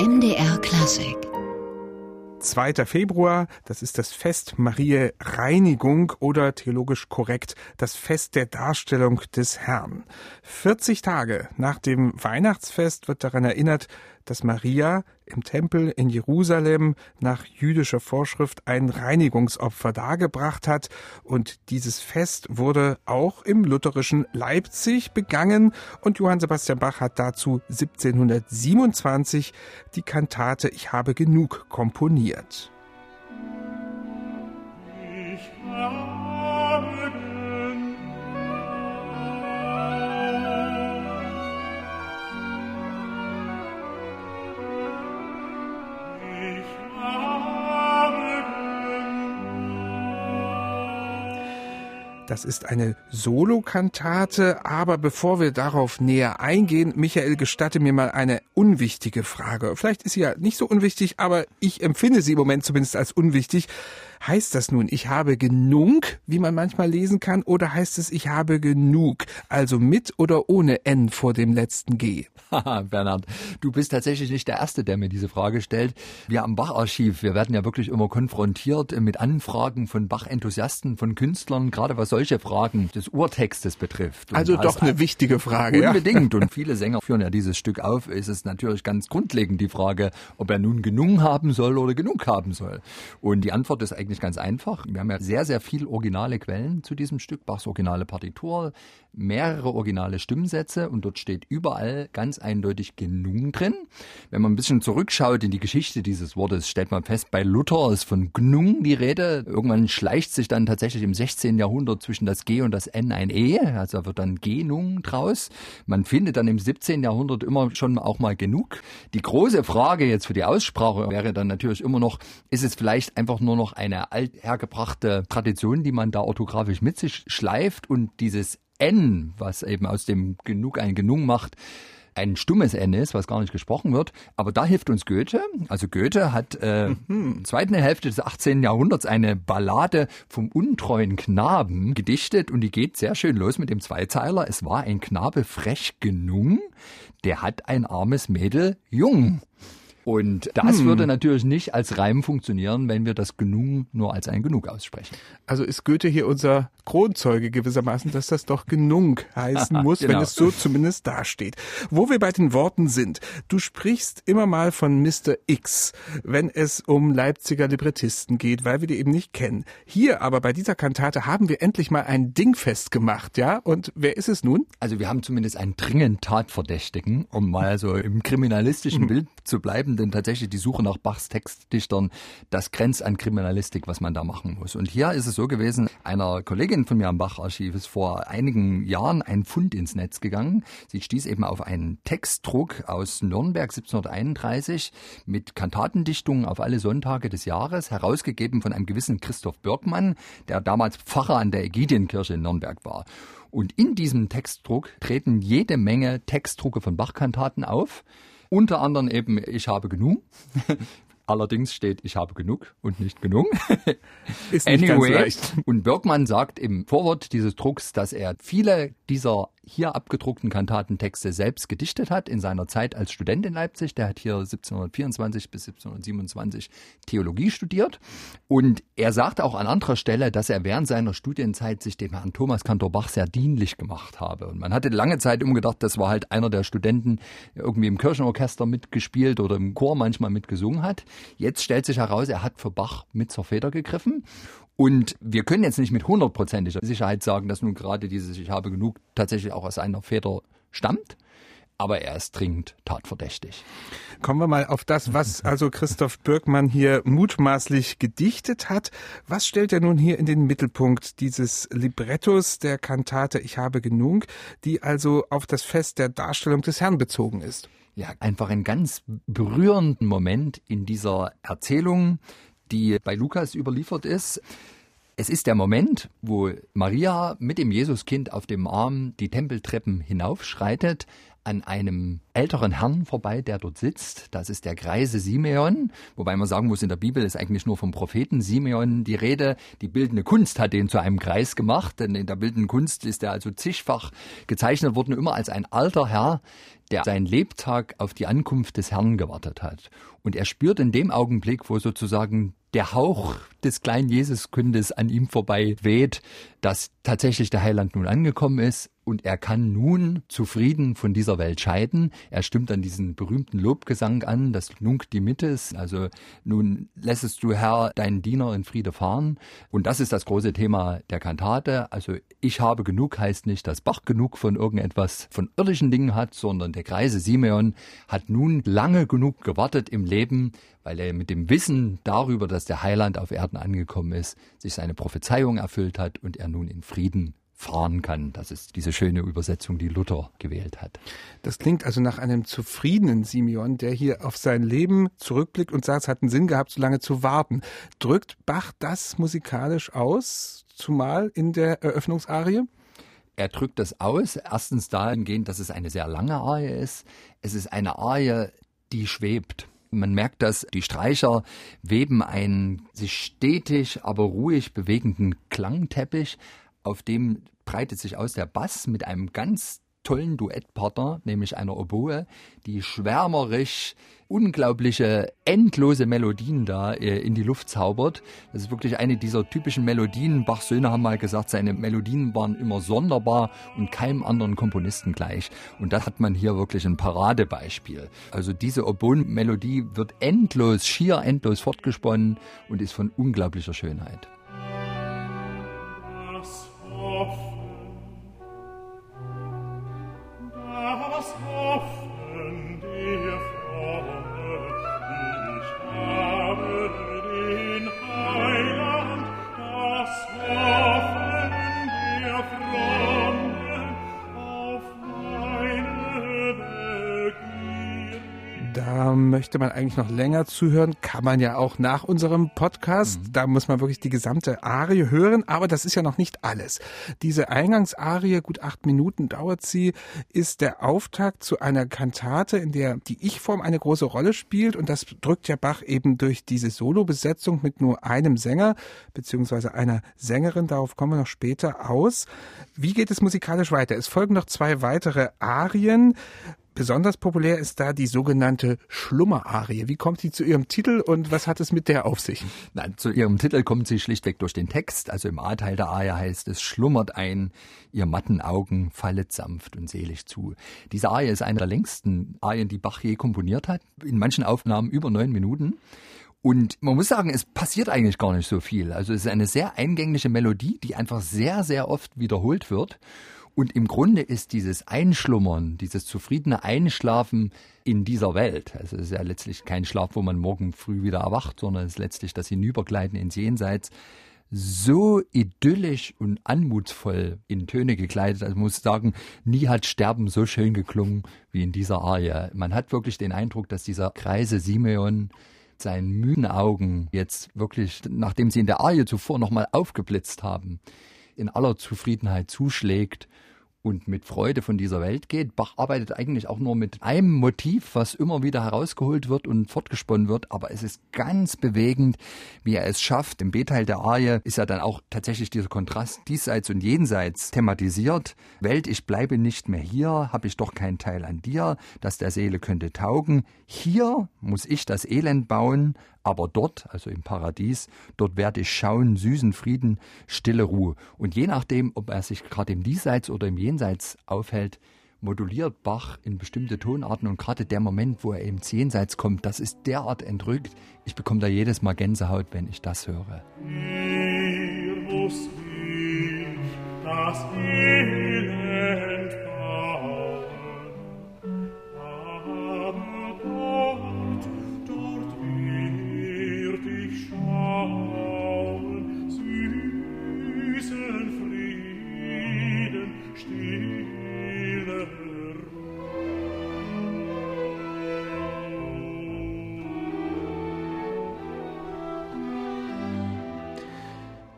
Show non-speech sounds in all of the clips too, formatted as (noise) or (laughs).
MDR Klassik 2. Februar, das ist das Fest Mariä Reinigung oder theologisch korrekt das Fest der Darstellung des Herrn. 40 Tage nach dem Weihnachtsfest wird daran erinnert, dass Maria im Tempel in Jerusalem nach jüdischer Vorschrift ein Reinigungsopfer dargebracht hat und dieses Fest wurde auch im lutherischen Leipzig begangen und Johann Sebastian Bach hat dazu 1727 die Kantate Ich habe genug komponiert. Das ist eine Solokantate, aber bevor wir darauf näher eingehen, Michael, gestatte mir mal eine unwichtige Frage. Vielleicht ist sie ja nicht so unwichtig, aber ich empfinde sie im Moment zumindest als unwichtig. Heißt das nun, ich habe genug, wie man manchmal lesen kann, oder heißt es, ich habe genug, also mit oder ohne N vor dem letzten G? (laughs) Haha, Bernhard, du bist tatsächlich nicht der Erste, der mir diese Frage stellt. Wir am Bach-Archiv, wir werden ja wirklich immer konfrontiert mit Anfragen von Bach-Enthusiasten, von Künstlern, gerade was solche Fragen des Urtextes betrifft. Und also doch eine wichtige Frage. Unbedingt. Ja? Und (laughs) viele Sänger führen ja dieses Stück auf. Es ist natürlich ganz grundlegend die Frage, ob er nun genug haben soll oder genug haben soll. Und die Antwort ist eigentlich eigentlich ganz einfach. Wir haben ja sehr, sehr viel originale Quellen zu diesem Stück, Bachs originale Partitur, mehrere originale Stimmsätze und dort steht überall ganz eindeutig Gnung drin. Wenn man ein bisschen zurückschaut in die Geschichte dieses Wortes, stellt man fest, bei Luther ist von Gnung die Rede. Irgendwann schleicht sich dann tatsächlich im 16. Jahrhundert zwischen das G und das N ein E, also wird dann Genung draus. Man findet dann im 17. Jahrhundert immer schon auch mal genug. Die große Frage jetzt für die Aussprache wäre dann natürlich immer noch, ist es vielleicht einfach nur noch eine althergebrachte Tradition, die man da orthografisch mit sich schleift und dieses N, was eben aus dem Genug ein Genug macht, ein stummes N ist, was gar nicht gesprochen wird. Aber da hilft uns Goethe. Also Goethe hat äh, mhm. zweiten Hälfte des 18. Jahrhunderts eine Ballade vom untreuen Knaben gedichtet und die geht sehr schön los mit dem Zweizeiler. Es war ein Knabe frech genug, der hat ein armes Mädel jung. Und das hm. würde natürlich nicht als Reim funktionieren, wenn wir das Genug nur als ein Genug aussprechen. Also ist Goethe hier unser Kronzeuge gewissermaßen, dass das doch Genug heißen (laughs) muss, genau. wenn es so zumindest dasteht. Wo wir bei den Worten sind. Du sprichst immer mal von Mr. X, wenn es um Leipziger Librettisten geht, weil wir die eben nicht kennen. Hier aber bei dieser Kantate haben wir endlich mal ein Ding festgemacht, ja? Und wer ist es nun? Also wir haben zumindest einen dringend Tatverdächtigen, um mal so im kriminalistischen hm. Bild zu bleiben, denn tatsächlich die Suche nach Bachs Textdichtern, das grenzt an Kriminalistik, was man da machen muss. Und hier ist es so gewesen, einer Kollegin von mir am Bach-Archiv ist vor einigen Jahren ein Fund ins Netz gegangen. Sie stieß eben auf einen Textdruck aus Nürnberg 1731 mit Kantatendichtungen auf alle Sonntage des Jahres, herausgegeben von einem gewissen Christoph Birkmann, der damals Pfarrer an der Ägidienkirche in Nürnberg war. Und in diesem Textdruck treten jede Menge Textdrucke von Bachkantaten auf. Unter anderem eben Ich habe genug. (laughs) Allerdings steht, ich habe genug und nicht genug. Ist nicht anyway, ganz leicht. Und Bergmann sagt im Vorwort dieses Drucks, dass er viele dieser hier abgedruckten Kantatentexte selbst gedichtet hat in seiner Zeit als Student in Leipzig. Der hat hier 1724 bis 1727 Theologie studiert. Und er sagte auch an anderer Stelle, dass er während seiner Studienzeit sich dem Herrn Thomas Kantor Bach sehr dienlich gemacht habe. Und man hatte lange Zeit umgedacht, das war halt einer der Studenten, der irgendwie im Kirchenorchester mitgespielt oder im Chor manchmal mitgesungen hat. Jetzt stellt sich heraus, er hat für Bach mit zur Feder gegriffen. Und wir können jetzt nicht mit hundertprozentiger Sicherheit sagen, dass nun gerade dieses Ich habe genug tatsächlich auch aus einer Feder stammt aber er ist dringend tatverdächtig. Kommen wir mal auf das, was also Christoph Birkmann hier mutmaßlich gedichtet hat. Was stellt er nun hier in den Mittelpunkt dieses Librettos der Kantate Ich habe genug, die also auf das Fest der Darstellung des Herrn bezogen ist? ja, einfach einen ganz berührenden Moment in dieser Erzählung, die bei Lukas überliefert ist. Es ist der Moment, wo Maria mit dem Jesuskind auf dem Arm die Tempeltreppen hinaufschreitet. an einem älteren Herrn vorbei, der dort sitzt. Das ist der greise Simeon, wobei man sagen muss, in der Bibel ist eigentlich nur vom Propheten Simeon die Rede. Die bildende Kunst hat den zu einem Greis gemacht, denn in der bildenden Kunst ist er also zigfach gezeichnet worden, immer als ein alter Herr, der seinen Lebtag auf die Ankunft des Herrn gewartet hat. Und er spürt in dem Augenblick, wo sozusagen der Hauch des kleinen Jesuskundes an ihm vorbei weht, dass tatsächlich der Heiland nun angekommen ist und er kann nun zufrieden von dieser Welt scheiden. Er stimmt dann diesen berühmten Lobgesang an, das Nunc dimittis, also nun lässest du Herr deinen Diener in Friede fahren. Und das ist das große Thema der Kantate. Also ich habe genug heißt nicht, dass Bach genug von irgendetwas von irdischen Dingen hat, sondern der greise Simeon hat nun lange genug gewartet im Leben, weil er mit dem Wissen darüber, dass der Heiland auf Erden angekommen ist, sich seine Prophezeiung erfüllt hat und er nun in Frieden fahren kann. Das ist diese schöne Übersetzung, die Luther gewählt hat. Das klingt also nach einem zufriedenen Simeon, der hier auf sein Leben zurückblickt und sagt, es hat einen Sinn gehabt, so lange zu warten. Drückt Bach das musikalisch aus, zumal in der Eröffnungsarie? Er drückt das aus, erstens dahingehend, dass es eine sehr lange Arie ist. Es ist eine Arie, die schwebt. Man merkt dass die Streicher weben einen sich stetig, aber ruhig bewegenden Klangteppich, auf dem breitet sich aus der Bass mit einem ganz tollen Duettpartner, nämlich einer Oboe, die schwärmerisch unglaubliche, endlose Melodien da äh, in die Luft zaubert. Das ist wirklich eine dieser typischen Melodien. Bachs Söhne haben mal gesagt, seine Melodien waren immer sonderbar und keinem anderen Komponisten gleich. Und das hat man hier wirklich ein Paradebeispiel. Also diese Oboen-Melodie wird endlos, schier endlos fortgesponnen und ist von unglaublicher Schönheit. Möchte man eigentlich noch länger zuhören, kann man ja auch nach unserem Podcast. Mhm. Da muss man wirklich die gesamte Arie hören, aber das ist ja noch nicht alles. Diese Eingangsarie, gut acht Minuten dauert sie, ist der Auftakt zu einer Kantate, in der die Ich-Form eine große Rolle spielt und das drückt ja Bach eben durch diese Solo-Besetzung mit nur einem Sänger beziehungsweise einer Sängerin, darauf kommen wir noch später aus. Wie geht es musikalisch weiter? Es folgen noch zwei weitere Arien. Besonders populär ist da die sogenannte Schlummerarie. Wie kommt sie zu ihrem Titel und was hat es mit der auf sich? Nein, zu ihrem Titel kommt sie schlichtweg durch den Text. Also im A-Teil der Arie heißt es, schlummert ein, ihr matten Augen fallet sanft und selig zu. Diese Arie ist eine der längsten Arien, die Bach je komponiert hat. In manchen Aufnahmen über neun Minuten. Und man muss sagen, es passiert eigentlich gar nicht so viel. Also es ist eine sehr eingängliche Melodie, die einfach sehr, sehr oft wiederholt wird. Und im Grunde ist dieses Einschlummern, dieses zufriedene Einschlafen in dieser Welt, also es ist ja letztlich kein Schlaf, wo man morgen früh wieder erwacht, sondern es ist letztlich das Hinübergleiten ins Jenseits, so idyllisch und anmutsvoll in Töne gekleidet. Also muss sagen, nie hat Sterben so schön geklungen wie in dieser Arie. Man hat wirklich den Eindruck, dass dieser Kreise Simeon seinen müden Augen jetzt wirklich, nachdem sie in der Arie zuvor nochmal aufgeblitzt haben, in aller Zufriedenheit zuschlägt und mit Freude von dieser Welt geht. Bach arbeitet eigentlich auch nur mit einem Motiv, was immer wieder herausgeholt wird und fortgesponnen wird, aber es ist ganz bewegend, wie er es schafft. Im B-Teil der Arie ist ja dann auch tatsächlich dieser Kontrast diesseits und jenseits thematisiert. Welt, ich bleibe nicht mehr hier, habe ich doch keinen Teil an dir, das der Seele könnte taugen. Hier muss ich das Elend bauen, aber dort, also im Paradies, dort werde ich schauen, süßen Frieden, stille Ruhe. Und je nachdem, ob er sich gerade im Diesseits oder im Jenseits aufhält, moduliert Bach in bestimmte Tonarten und gerade der Moment, wo er ins Jenseits kommt, das ist derart entrückt. Ich bekomme da jedes Mal Gänsehaut, wenn ich das höre. Hier muss ich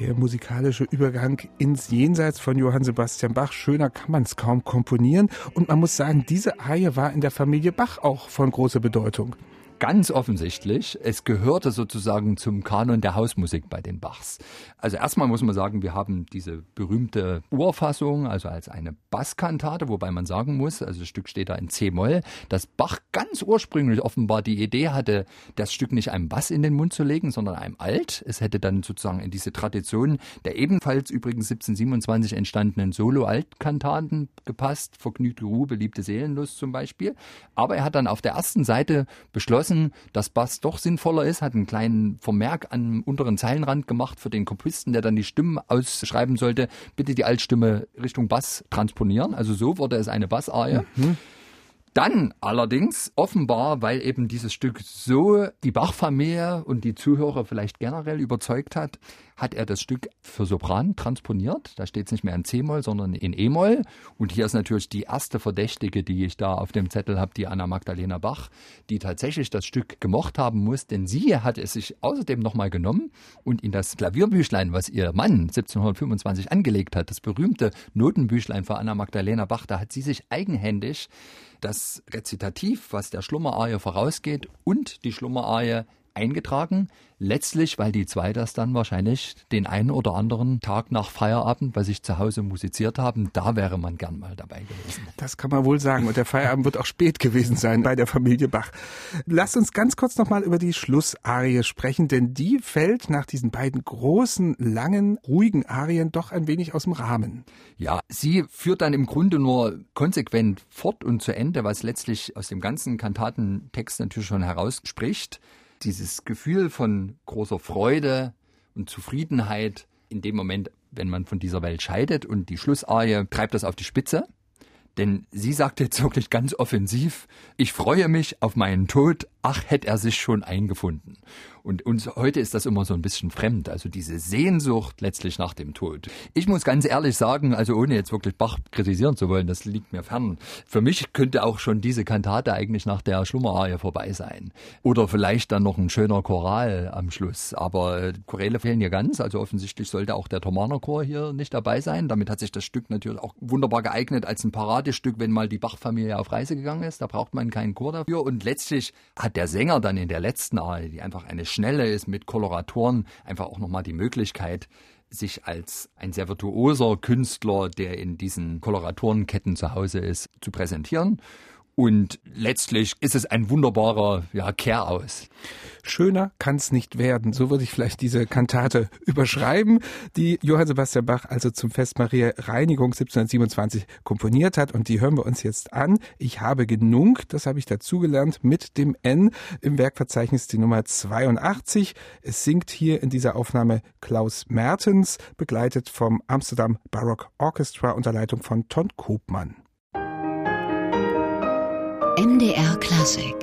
Der musikalische Übergang ins Jenseits von Johann Sebastian Bach. Schöner kann man es kaum komponieren. Und man muss sagen, diese Arie war in der Familie Bach auch von großer Bedeutung ganz offensichtlich, es gehörte sozusagen zum Kanon der Hausmusik bei den Bachs. Also erstmal muss man sagen, wir haben diese berühmte Urfassung, also als eine Basskantate, wobei man sagen muss, also das Stück steht da in C-Moll, dass Bach ganz ursprünglich offenbar die Idee hatte, das Stück nicht einem Bass in den Mund zu legen, sondern einem Alt. Es hätte dann sozusagen in diese Tradition der ebenfalls übrigens 1727 entstandenen Solo-Altkantaten gepasst, Vergnügte Ruhe, beliebte Seelenlust zum Beispiel. Aber er hat dann auf der ersten Seite beschlossen, beschlossen, dass Bass doch sinnvoller ist, hat einen kleinen Vermerk am unteren Zeilenrand gemacht für den Komponisten, der dann die Stimmen ausschreiben sollte, bitte die Altstimme Richtung Bass transponieren. Also so wurde es eine Bassarie. Mhm. Dann allerdings offenbar, weil eben dieses Stück so die Bach-Familie und die Zuhörer vielleicht generell überzeugt hat, hat er das Stück für Sopran transponiert. Da steht es nicht mehr in C-Moll, sondern in E-Moll. Und hier ist natürlich die erste Verdächtige, die ich da auf dem Zettel habe, die Anna Magdalena Bach, die tatsächlich das Stück gemocht haben muss, denn sie hat es sich außerdem nochmal genommen und in das Klavierbüchlein, was ihr Mann 1725 angelegt hat, das berühmte Notenbüchlein für Anna Magdalena Bach, da hat sie sich eigenhändig das Rezitativ, was der Schlummerarie vorausgeht, und die Schlummerarie eingetragen. Letztlich, weil die zwei das dann wahrscheinlich den einen oder anderen Tag nach Feierabend bei sich zu Hause musiziert haben, da wäre man gern mal dabei gewesen. Das kann man wohl sagen. Und der Feierabend wird auch spät gewesen sein bei der Familie Bach. Lasst uns ganz kurz nochmal über die Schlussarie sprechen, denn die fällt nach diesen beiden großen, langen, ruhigen Arien doch ein wenig aus dem Rahmen. Ja, sie führt dann im Grunde nur konsequent fort und zu Ende, was letztlich aus dem ganzen Kantatentext natürlich schon herausspricht dieses Gefühl von großer Freude und Zufriedenheit in dem Moment, wenn man von dieser Welt scheidet und die Schlussarie treibt das auf die Spitze. Denn sie sagt jetzt wirklich ganz offensiv, ich freue mich auf meinen Tod, ach, hätte er sich schon eingefunden. Und uns heute ist das immer so ein bisschen fremd, also diese Sehnsucht letztlich nach dem Tod. Ich muss ganz ehrlich sagen, also ohne jetzt wirklich Bach kritisieren zu wollen, das liegt mir fern. Für mich könnte auch schon diese Kantate eigentlich nach der Schlummerarie vorbei sein. Oder vielleicht dann noch ein schöner Choral am Schluss. Aber äh, Choräle fehlen hier ganz, also offensichtlich sollte auch der Thomaner Chor hier nicht dabei sein. Damit hat sich das Stück natürlich auch wunderbar geeignet als ein Paradestück, wenn mal die Bach-Familie auf Reise gegangen ist. Da braucht man keinen Chor dafür. Und letztlich hat der Sänger dann in der letzten Arie, die einfach eine schnelle ist mit Koloratoren, einfach auch nochmal die Möglichkeit, sich als ein sehr virtuoser Künstler, der in diesen Koloratorenketten zu Hause ist, zu präsentieren. Und letztlich ist es ein wunderbarer ja, Care-aus. Schöner kann es nicht werden. So würde ich vielleicht diese Kantate (laughs) überschreiben, die Johann Sebastian Bach also zum Fest Maria Reinigung 1727 komponiert hat. Und die hören wir uns jetzt an. Ich habe genug, das habe ich dazugelernt, mit dem N im Werkverzeichnis die Nummer 82. Es singt hier in dieser Aufnahme Klaus Mertens, begleitet vom Amsterdam Baroque Orchestra unter Leitung von Ton Koopmann. MDR Klassik